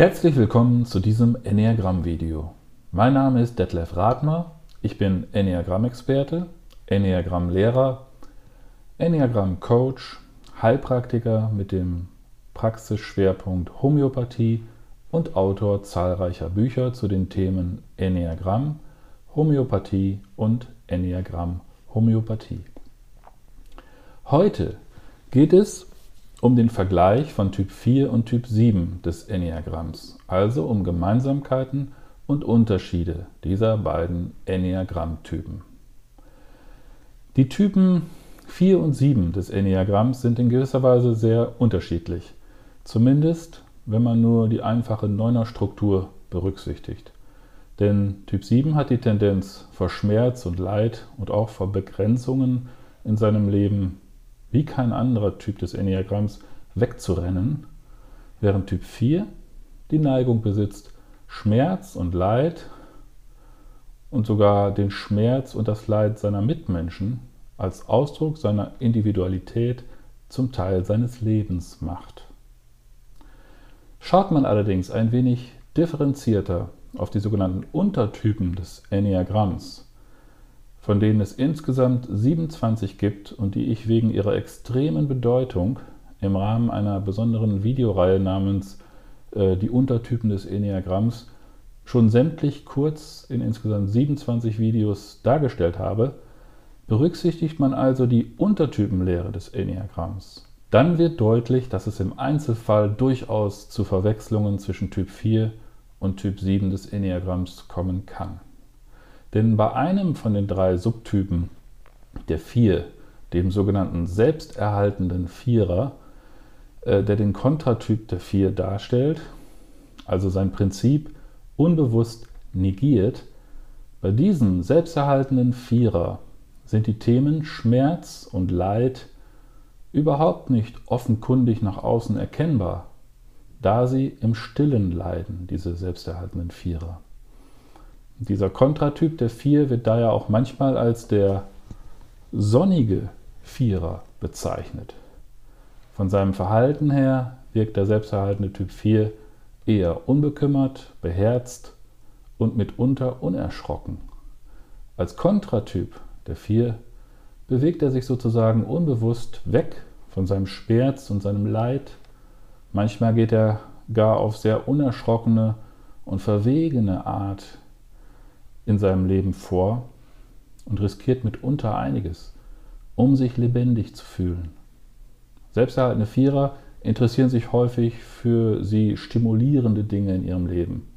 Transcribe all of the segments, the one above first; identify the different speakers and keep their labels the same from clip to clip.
Speaker 1: Herzlich willkommen zu diesem Enneagramm-Video. Mein Name ist Detlef Radmer, ich bin Enneagramm-Experte, Enneagramm-Lehrer, Enneagramm-Coach, Heilpraktiker mit dem Praxisschwerpunkt Homöopathie und Autor zahlreicher Bücher zu den Themen Enneagramm, Homöopathie und Enneagramm-Homöopathie. Heute geht es um den Vergleich von Typ 4 und Typ 7 des Enneagramms, also um Gemeinsamkeiten und Unterschiede dieser beiden Enneagrammtypen. Die Typen 4 und 7 des Enneagramms sind in gewisser Weise sehr unterschiedlich, zumindest wenn man nur die einfache Neuner-Struktur berücksichtigt. Denn Typ 7 hat die Tendenz vor Schmerz und Leid und auch vor Begrenzungen in seinem Leben wie kein anderer Typ des Enneagramms wegzurennen, während Typ 4 die Neigung besitzt, Schmerz und Leid und sogar den Schmerz und das Leid seiner Mitmenschen als Ausdruck seiner Individualität zum Teil seines Lebens macht. Schaut man allerdings ein wenig differenzierter auf die sogenannten Untertypen des Enneagramms, von denen es insgesamt 27 gibt und die ich wegen ihrer extremen Bedeutung im Rahmen einer besonderen Videoreihe namens äh, Die Untertypen des Enneagramms schon sämtlich kurz in insgesamt 27 Videos dargestellt habe, berücksichtigt man also die Untertypenlehre des Enneagramms. Dann wird deutlich, dass es im Einzelfall durchaus zu Verwechslungen zwischen Typ 4 und Typ 7 des Enneagramms kommen kann. Denn bei einem von den drei Subtypen, der vier, dem sogenannten selbsterhaltenden Vierer, äh, der den Kontratyp der vier darstellt, also sein Prinzip unbewusst negiert, bei diesem selbsterhaltenden Vierer sind die Themen Schmerz und Leid überhaupt nicht offenkundig nach außen erkennbar, da sie im Stillen leiden, diese selbsterhaltenden Vierer. Dieser Kontratyp der Vier wird daher auch manchmal als der sonnige Vierer bezeichnet. Von seinem Verhalten her wirkt der selbsterhaltende Typ 4 eher unbekümmert, beherzt und mitunter unerschrocken. Als Kontratyp der 4 bewegt er sich sozusagen unbewusst weg von seinem Schmerz und seinem Leid. Manchmal geht er gar auf sehr unerschrockene und verwegene Art in seinem Leben vor und riskiert mitunter einiges, um sich lebendig zu fühlen. Selbsterhaltende Vierer interessieren sich häufig für sie stimulierende Dinge in ihrem Leben.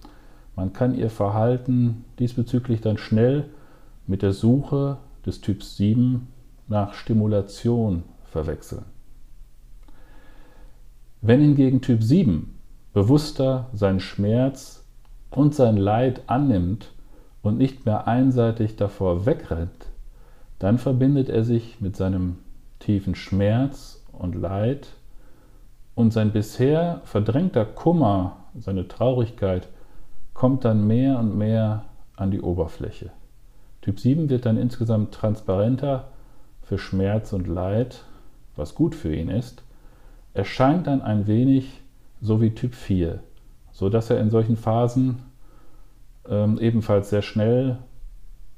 Speaker 1: Man kann ihr Verhalten diesbezüglich dann schnell mit der Suche des Typs 7 nach Stimulation verwechseln. Wenn hingegen Typ 7 bewusster seinen Schmerz und sein Leid annimmt und nicht mehr einseitig davor wegrennt, dann verbindet er sich mit seinem tiefen Schmerz und Leid und sein bisher verdrängter Kummer, seine Traurigkeit, kommt dann mehr und mehr an die Oberfläche. Typ 7 wird dann insgesamt transparenter für Schmerz und Leid, was gut für ihn ist, erscheint dann ein wenig so wie Typ 4, so dass er in solchen Phasen ähm, ebenfalls sehr schnell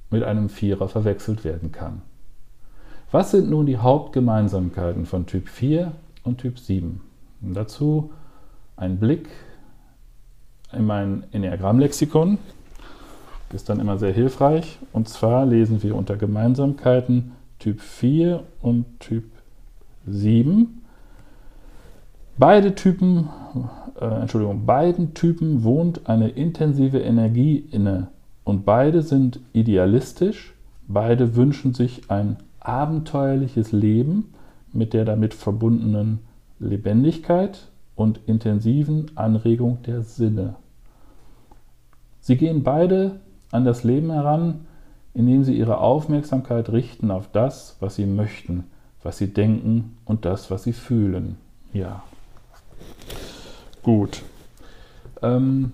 Speaker 1: mit einem Vierer verwechselt werden kann. Was sind nun die Hauptgemeinsamkeiten von Typ 4 und Typ 7? Und dazu ein Blick in mein Enneagramm-Lexikon. Ist dann immer sehr hilfreich. Und zwar lesen wir unter Gemeinsamkeiten Typ 4 und Typ 7. Beide Typen äh, Entschuldigung, beiden Typen wohnt eine intensive Energie inne und beide sind idealistisch, beide wünschen sich ein abenteuerliches Leben mit der damit verbundenen Lebendigkeit und intensiven Anregung der Sinne. Sie gehen beide an das Leben heran, indem sie ihre Aufmerksamkeit richten auf das, was sie möchten, was sie denken und das, was sie fühlen. Ja. Gut. Ähm,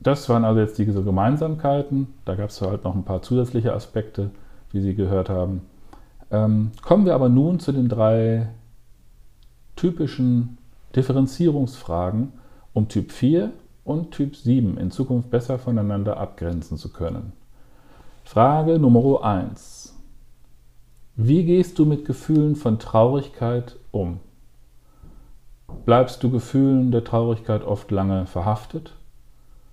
Speaker 1: das waren also jetzt diese Gemeinsamkeiten. Da gab es halt noch ein paar zusätzliche Aspekte, wie Sie gehört haben. Ähm, kommen wir aber nun zu den drei typischen Differenzierungsfragen, um Typ 4 und Typ 7 in Zukunft besser voneinander abgrenzen zu können. Frage Nummer 1. Wie gehst du mit Gefühlen von Traurigkeit um? Bleibst du Gefühlen der Traurigkeit oft lange verhaftet?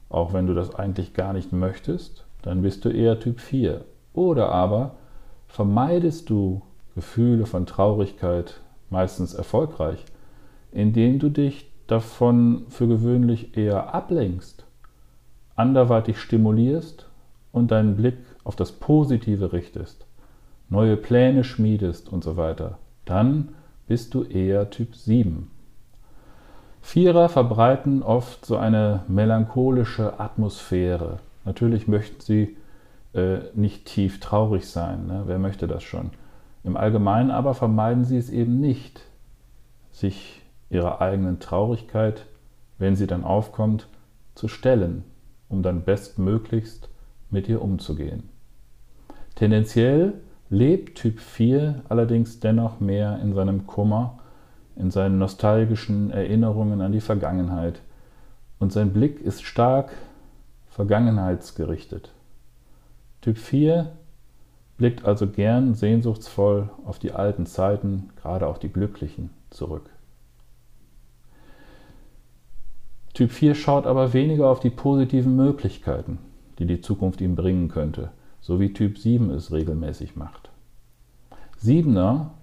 Speaker 1: Auch wenn du das eigentlich gar nicht möchtest, dann bist du eher Typ 4. Oder aber vermeidest du Gefühle von Traurigkeit meistens erfolgreich, indem du dich davon für gewöhnlich eher ablenkst, anderweitig stimulierst und deinen Blick auf das Positive richtest, neue Pläne schmiedest und so weiter, dann bist du eher Typ 7. Vierer verbreiten oft so eine melancholische Atmosphäre. Natürlich möchten sie äh, nicht tief traurig sein. Ne? Wer möchte das schon? Im Allgemeinen aber vermeiden sie es eben nicht, sich ihrer eigenen Traurigkeit, wenn sie dann aufkommt, zu stellen, um dann bestmöglichst mit ihr umzugehen. Tendenziell lebt Typ 4 allerdings dennoch mehr in seinem Kummer, in seinen nostalgischen Erinnerungen an die Vergangenheit und sein Blick ist stark vergangenheitsgerichtet. Typ 4 blickt also gern sehnsuchtsvoll auf die alten Zeiten, gerade auch die glücklichen, zurück. Typ 4 schaut aber weniger auf die positiven Möglichkeiten, die die Zukunft ihm bringen könnte, so wie Typ 7 es regelmäßig macht. Siebener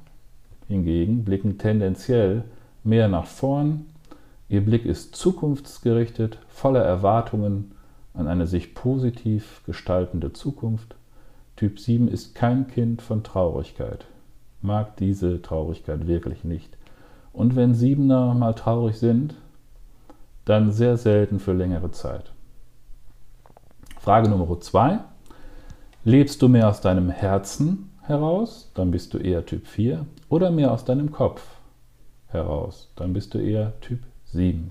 Speaker 1: hingegen blicken tendenziell mehr nach vorn, ihr Blick ist zukunftsgerichtet, voller Erwartungen an eine sich positiv gestaltende Zukunft. Typ 7 ist kein Kind von Traurigkeit, mag diese Traurigkeit wirklich nicht. Und wenn Siebener mal traurig sind, dann sehr selten für längere Zeit. Frage Nummer zwei. Lebst du mehr aus deinem Herzen heraus, dann bist du eher Typ 4, oder mehr aus deinem Kopf heraus, dann bist du eher Typ 7.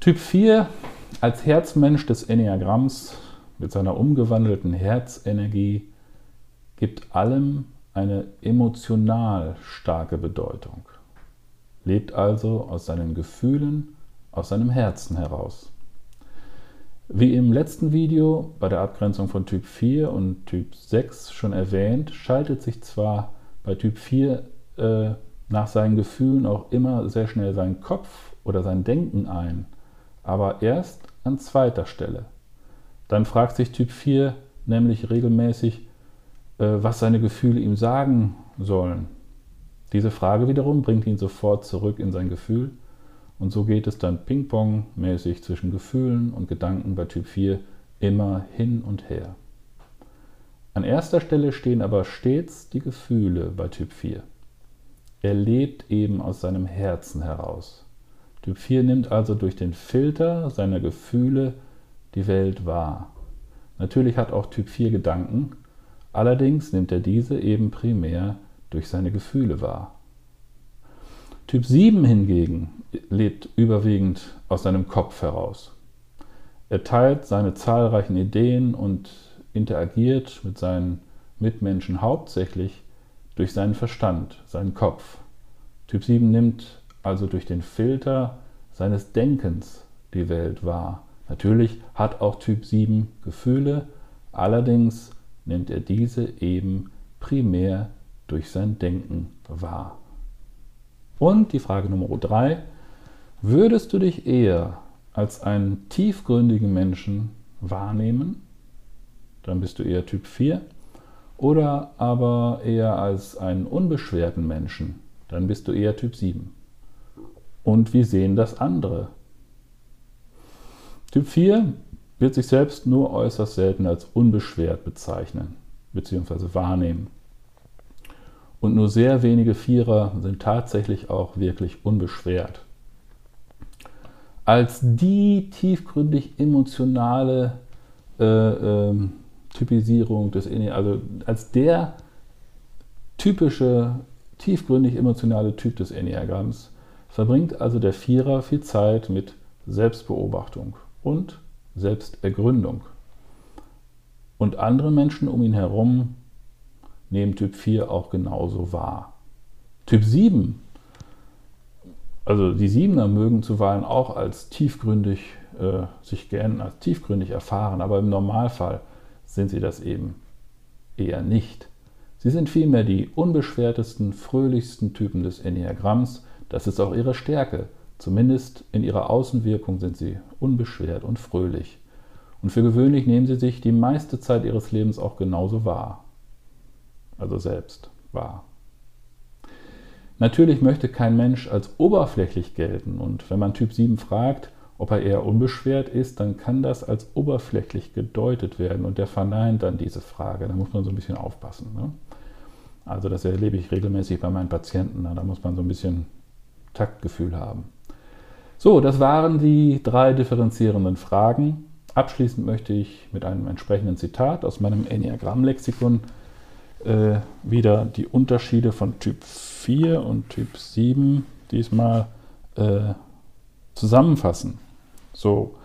Speaker 1: Typ 4 als Herzmensch des Enneagramms mit seiner umgewandelten Herzenergie gibt allem eine emotional starke Bedeutung, lebt also aus seinen Gefühlen aus seinem Herzen heraus. Wie im letzten Video bei der Abgrenzung von Typ 4 und Typ 6 schon erwähnt, schaltet sich zwar bei Typ 4 äh, nach seinen Gefühlen auch immer sehr schnell sein Kopf oder sein Denken ein, aber erst an zweiter Stelle. Dann fragt sich Typ 4 nämlich regelmäßig, äh, was seine Gefühle ihm sagen sollen. Diese Frage wiederum bringt ihn sofort zurück in sein Gefühl und so geht es dann ping-pong-mäßig zwischen Gefühlen und Gedanken bei Typ 4 immer hin und her. An erster Stelle stehen aber stets die Gefühle bei Typ 4. Er lebt eben aus seinem Herzen heraus. Typ 4 nimmt also durch den Filter seiner Gefühle die Welt wahr. Natürlich hat auch Typ 4 Gedanken, allerdings nimmt er diese eben primär durch seine Gefühle wahr. Typ 7 hingegen lebt überwiegend aus seinem Kopf heraus. Er teilt seine zahlreichen Ideen und interagiert mit seinen Mitmenschen hauptsächlich durch seinen Verstand, seinen Kopf. Typ 7 nimmt also durch den Filter seines Denkens die Welt wahr. Natürlich hat auch Typ 7 Gefühle, allerdings nimmt er diese eben primär durch sein Denken wahr. Und die Frage Nummer drei, würdest du dich eher als einen tiefgründigen Menschen wahrnehmen? Dann bist du eher Typ 4. Oder aber eher als einen unbeschwerten Menschen? Dann bist du eher Typ 7. Und wie sehen das andere? Typ 4 wird sich selbst nur äußerst selten als unbeschwert bezeichnen bzw. wahrnehmen. Und nur sehr wenige Vierer sind tatsächlich auch wirklich unbeschwert. Als die tiefgründig emotionale äh, äh, Typisierung des also als der typische tiefgründig emotionale Typ des Enneagramms verbringt also der Vierer viel Zeit mit Selbstbeobachtung und Selbstergründung. Und andere Menschen um ihn herum nehmen Typ 4 auch genauso wahr. Typ 7, Also die Siebener mögen zuweilen auch als tiefgründig äh, sich gern als tiefgründig erfahren, aber im Normalfall sind sie das eben eher nicht. Sie sind vielmehr die unbeschwertesten, fröhlichsten Typen des Enneagramms. Das ist auch ihre Stärke. Zumindest in ihrer Außenwirkung sind sie unbeschwert und fröhlich. Und für gewöhnlich nehmen sie sich die meiste Zeit ihres Lebens auch genauso wahr. Also selbst wahr. Natürlich möchte kein Mensch als oberflächlich gelten. Und wenn man Typ 7 fragt, ob er eher unbeschwert ist, dann kann das als oberflächlich gedeutet werden und der verneint dann diese Frage. Da muss man so ein bisschen aufpassen. Ne? Also das erlebe ich regelmäßig bei meinen Patienten. Da muss man so ein bisschen Taktgefühl haben. So, das waren die drei differenzierenden Fragen. Abschließend möchte ich mit einem entsprechenden Zitat aus meinem Enneagramm-Lexikon äh, wieder die Unterschiede von Typ 4 und Typ 7 diesmal äh, zusammenfassen. So,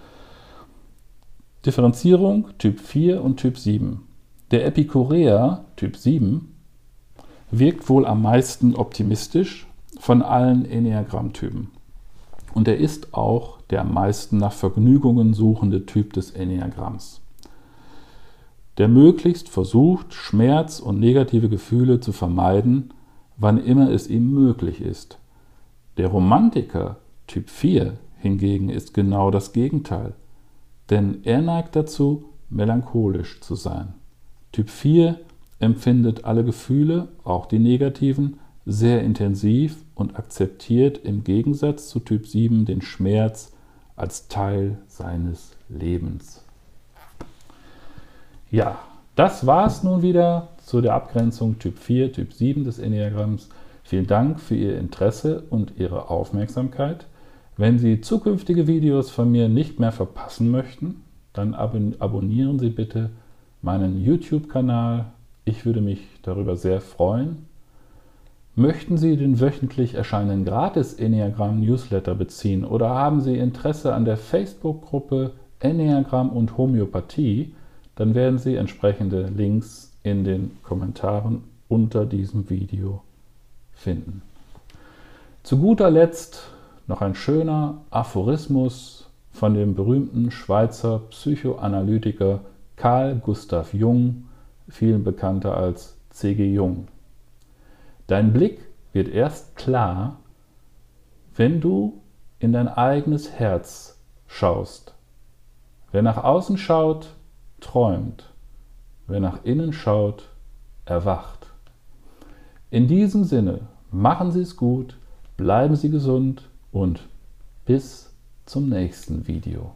Speaker 1: Differenzierung Typ 4 und Typ 7. Der Epikureer Typ 7 wirkt wohl am meisten optimistisch von allen Enneagrammtypen. Und er ist auch der am meisten nach Vergnügungen suchende Typ des Enneagramms. Der möglichst versucht, Schmerz und negative Gefühle zu vermeiden, wann immer es ihm möglich ist. Der Romantiker Typ 4 hingegen ist genau das Gegenteil, denn er neigt dazu, melancholisch zu sein. Typ 4 empfindet alle Gefühle, auch die negativen, sehr intensiv und akzeptiert im Gegensatz zu Typ 7 den Schmerz als Teil seines Lebens. Ja, das war es nun wieder zu der Abgrenzung Typ 4, Typ 7 des Enneagramms. Vielen Dank für Ihr Interesse und Ihre Aufmerksamkeit. Wenn Sie zukünftige Videos von mir nicht mehr verpassen möchten, dann abonnieren Sie bitte meinen YouTube-Kanal. Ich würde mich darüber sehr freuen. Möchten Sie den wöchentlich erscheinenden gratis Enneagramm Newsletter beziehen oder haben Sie Interesse an der Facebook-Gruppe Enneagramm und Homöopathie, dann werden Sie entsprechende Links in den Kommentaren unter diesem Video finden. Zu guter Letzt noch ein schöner Aphorismus von dem berühmten Schweizer Psychoanalytiker Carl Gustav Jung, vielen bekannter als C.G. Jung. Dein Blick wird erst klar, wenn du in dein eigenes Herz schaust. Wer nach außen schaut, träumt. Wer nach innen schaut, erwacht. In diesem Sinne, machen Sie es gut, bleiben Sie gesund und bis zum nächsten Video.